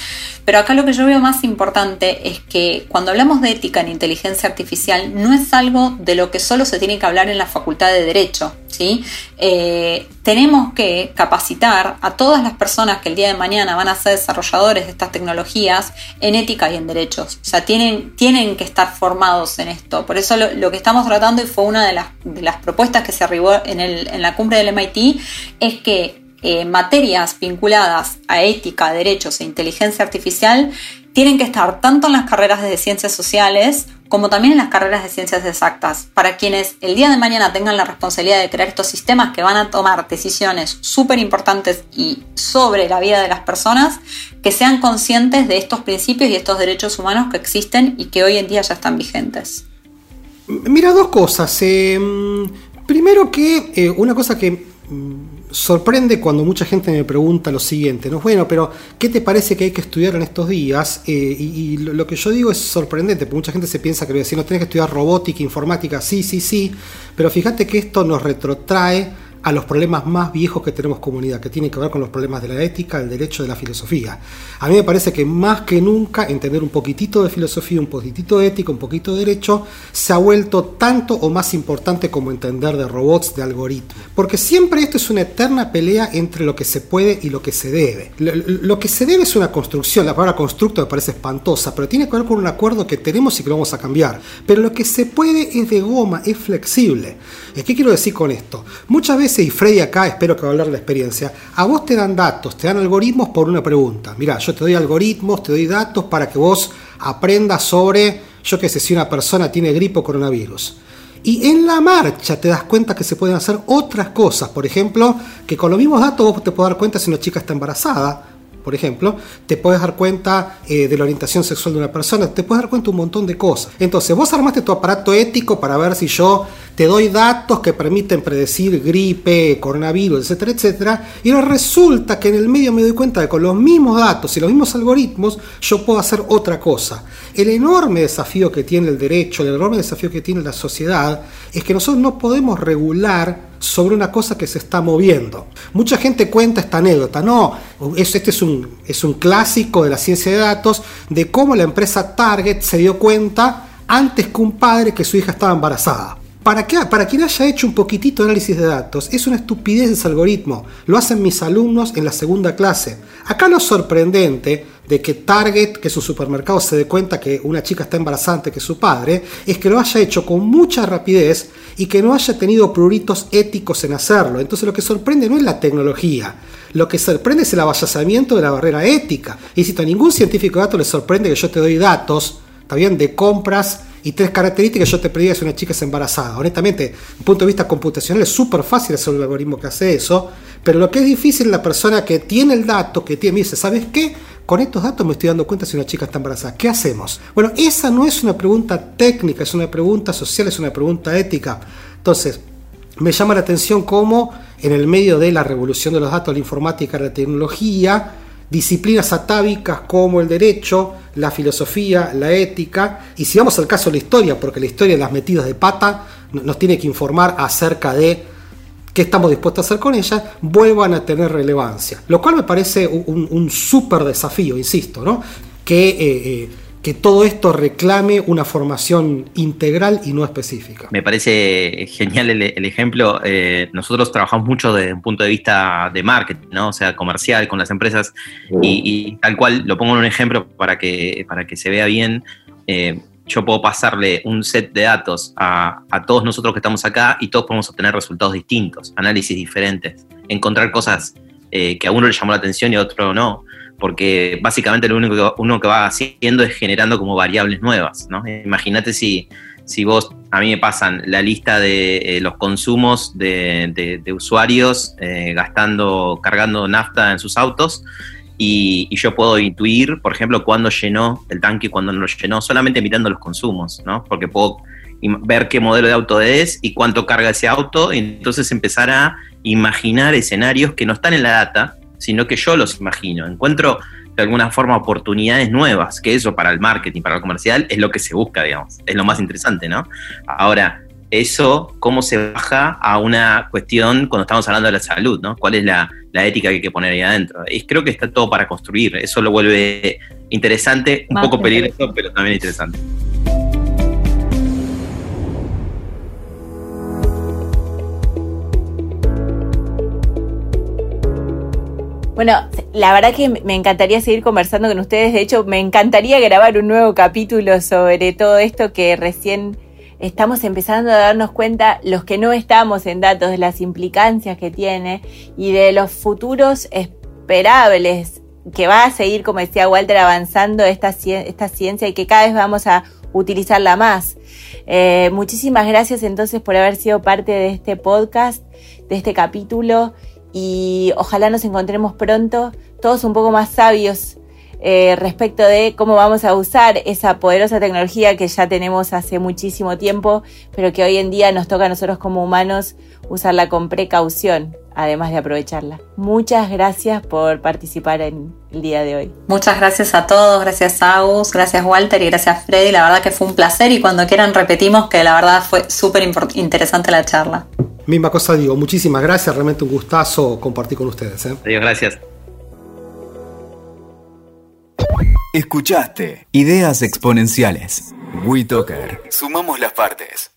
Pero acá lo que yo veo más importante es que cuando hablamos de ética en inteligencia artificial no es algo de lo que solo se tiene que hablar en la facultad de derecho. ¿Sí? Eh, tenemos que capacitar a todas las personas que el día de mañana van a ser desarrolladores de estas tecnologías en ética y en derechos. O sea, tienen, tienen que estar formados en esto. Por eso lo, que estamos tratando, y fue una de las, propuestas que se arribó en la cumbre del MIT, es que eh, materias vinculadas a ética, derechos e inteligencia artificial tienen que estar tanto en las carreras de ciencias sociales como también en las carreras de ciencias exactas, para quienes el día de mañana tengan la responsabilidad de crear estos sistemas que van a tomar decisiones súper importantes y sobre la vida de las personas, que sean conscientes de estos principios y estos derechos humanos que existen y que hoy en día ya están vigentes. Mira, dos cosas. Eh, primero que eh, una cosa que mm, sorprende cuando mucha gente me pregunta lo siguiente, ¿no? Bueno, pero ¿qué te parece que hay que estudiar en estos días? Eh, y, lo que yo digo es sorprendente, porque mucha gente se piensa que voy a decir, no tenés que estudiar robótica, informática, sí, sí, sí, pero fíjate que esto nos retrotrae a los problemas más viejos que tenemos comunidad, que tienen que ver con los problemas de la ética, el derecho, de la filosofía. A mí me parece que más que nunca entender un poquitito de filosofía, un poquitito de ética, un poquito de derecho, se ha vuelto tanto o más importante como entender de robots, de algoritmos. Porque siempre esto es una eterna pelea entre lo que se puede y lo que se debe. Lo, que se debe es una construcción, la palabra constructo me parece espantosa, pero tiene que ver con un acuerdo que tenemos y que lo vamos a cambiar. Pero lo que se puede es de goma, es flexible. ¿Qué quiero decir con esto? Muchas veces y Freddy acá, espero que va a hablar de la experiencia, a vos te dan datos, te dan algoritmos por una pregunta. Mira, yo te doy algoritmos, te doy datos para que vos aprendas sobre, yo qué sé, si una persona tiene gripe o coronavirus. Y en la marcha te das cuenta que se pueden hacer otras cosas. Por ejemplo, que con los mismos datos vos te puedes dar cuenta si una chica está embarazada por ejemplo, te puedes dar cuenta eh, de la orientación sexual de una persona, te puedes dar cuenta un montón de cosas. Entonces, vos armaste tu aparato ético para ver si yo te doy datos que permiten predecir gripe, coronavirus, etcétera, etcétera, y resulta que en el medio me doy cuenta de que con los mismos datos y los mismos algoritmos yo puedo hacer otra cosa. El enorme desafío que tiene el derecho, el enorme desafío que tiene la sociedad, es que nosotros no podemos regular sobre una cosa que se está moviendo. Mucha gente cuenta esta anécdota, no, este es un, es un clásico de la ciencia de datos, de cómo la empresa Target se dio cuenta antes que un padre que su hija estaba embarazada. Para, para quien haya hecho un poquitito de análisis de datos, es una estupidez ese algoritmo. Lo hacen mis alumnos en la segunda clase. Acá lo sorprendente de que Target, que es un supermercado, se dé cuenta que una chica está embarazada que su padre, es que lo haya hecho con mucha rapidez y que no haya tenido pruritos éticos en hacerlo. Entonces lo que sorprende no es la tecnología, lo que sorprende es el avallazamiento de la barrera ética. Y si a ningún científico de datos le sorprende que yo te doy datos, bien, de compras y tres características yo te pedí si una chica es embarazada. Honestamente, desde un punto de vista computacional es súper fácil hacer un algoritmo que hace eso, pero lo que es difícil es la persona que tiene el dato, que tiene, me dice, ¿sabes qué? Con estos datos me estoy dando cuenta si una chica está embarazada. ¿Qué hacemos? Bueno, esa no es una pregunta técnica, es una pregunta social, es una pregunta ética. Entonces, me llama la atención cómo en el medio de la revolución de los datos, la informática, la tecnología, disciplinas atávicas como el derecho, la filosofía, la ética, y si vamos al caso de la historia, porque la historia las metidas de pata nos tiene que informar acerca de qué estamos dispuestos a hacer con ella, vuelvan a tener relevancia. Lo cual me parece un, un súper desafío, insisto, ¿no? que eh, eh, que todo esto reclame una formación integral y no específica. Me parece genial el, ejemplo. Eh, nosotros trabajamos mucho desde un punto de vista de marketing, ¿no? o sea, comercial con las empresas y, tal cual, lo pongo en un ejemplo para que, para que se vea bien. Eh, yo puedo pasarle un set de datos a, todos nosotros que estamos acá y todos podemos obtener resultados distintos, análisis diferentes, encontrar cosas eh, que a uno le llamó la atención y a otro no porque básicamente lo único que uno que va haciendo es generando como variables nuevas, ¿no? Imagínate si, si vos, a mí me pasan la lista de eh, los consumos de, usuarios eh, gastando, cargando nafta en sus autos, y, yo puedo intuir, por ejemplo, cuándo llenó el tanque y cuándo no lo llenó, solamente mirando los consumos, ¿no? Porque puedo ver qué modelo de auto es y cuánto carga ese auto, y entonces empezar a imaginar escenarios que no están en la data, sino que yo los imagino. Encuentro de alguna forma oportunidades nuevas, que eso para el marketing, para el comercial, es lo que se busca, digamos. Es lo más interesante, ¿no? Ahora, eso, ¿cómo se baja a una cuestión cuando estamos hablando de la salud, ¿no? ¿Cuál es la, ética que hay que poner ahí adentro? Y creo que está todo para construir. Eso lo vuelve interesante, un poco peligroso, pero también interesante. Bueno, la verdad que me encantaría seguir conversando con ustedes. De hecho, me encantaría grabar un nuevo capítulo sobre todo esto que recién estamos empezando a darnos cuenta, los que no estamos en datos, de las implicancias que tiene y de los futuros esperables que va a seguir, como decía Walter, avanzando esta, esta ciencia y que cada vez vamos a utilizarla más. Eh, muchísimas gracias entonces por haber sido parte de este podcast, de este capítulo y ojalá nos encontremos pronto todos un poco más sabios eh, respecto de cómo vamos a usar esa poderosa tecnología que ya tenemos hace muchísimo tiempo, pero que hoy en día nos toca a nosotros como humanos usarla con precaución, además de aprovecharla. Muchas gracias por participar en el día de hoy. Muchas gracias a todos, gracias Agus, gracias Walter y gracias Freddy. La verdad que fue un placer y cuando quieran repetimos que la verdad fue súper interesante la charla. Misma cosa digo, muchísimas gracias, realmente un gustazo compartir con ustedes. ¿eh? Adiós, gracias. Escuchaste Ideas Exponenciales. WeToker. Sumamos las partes.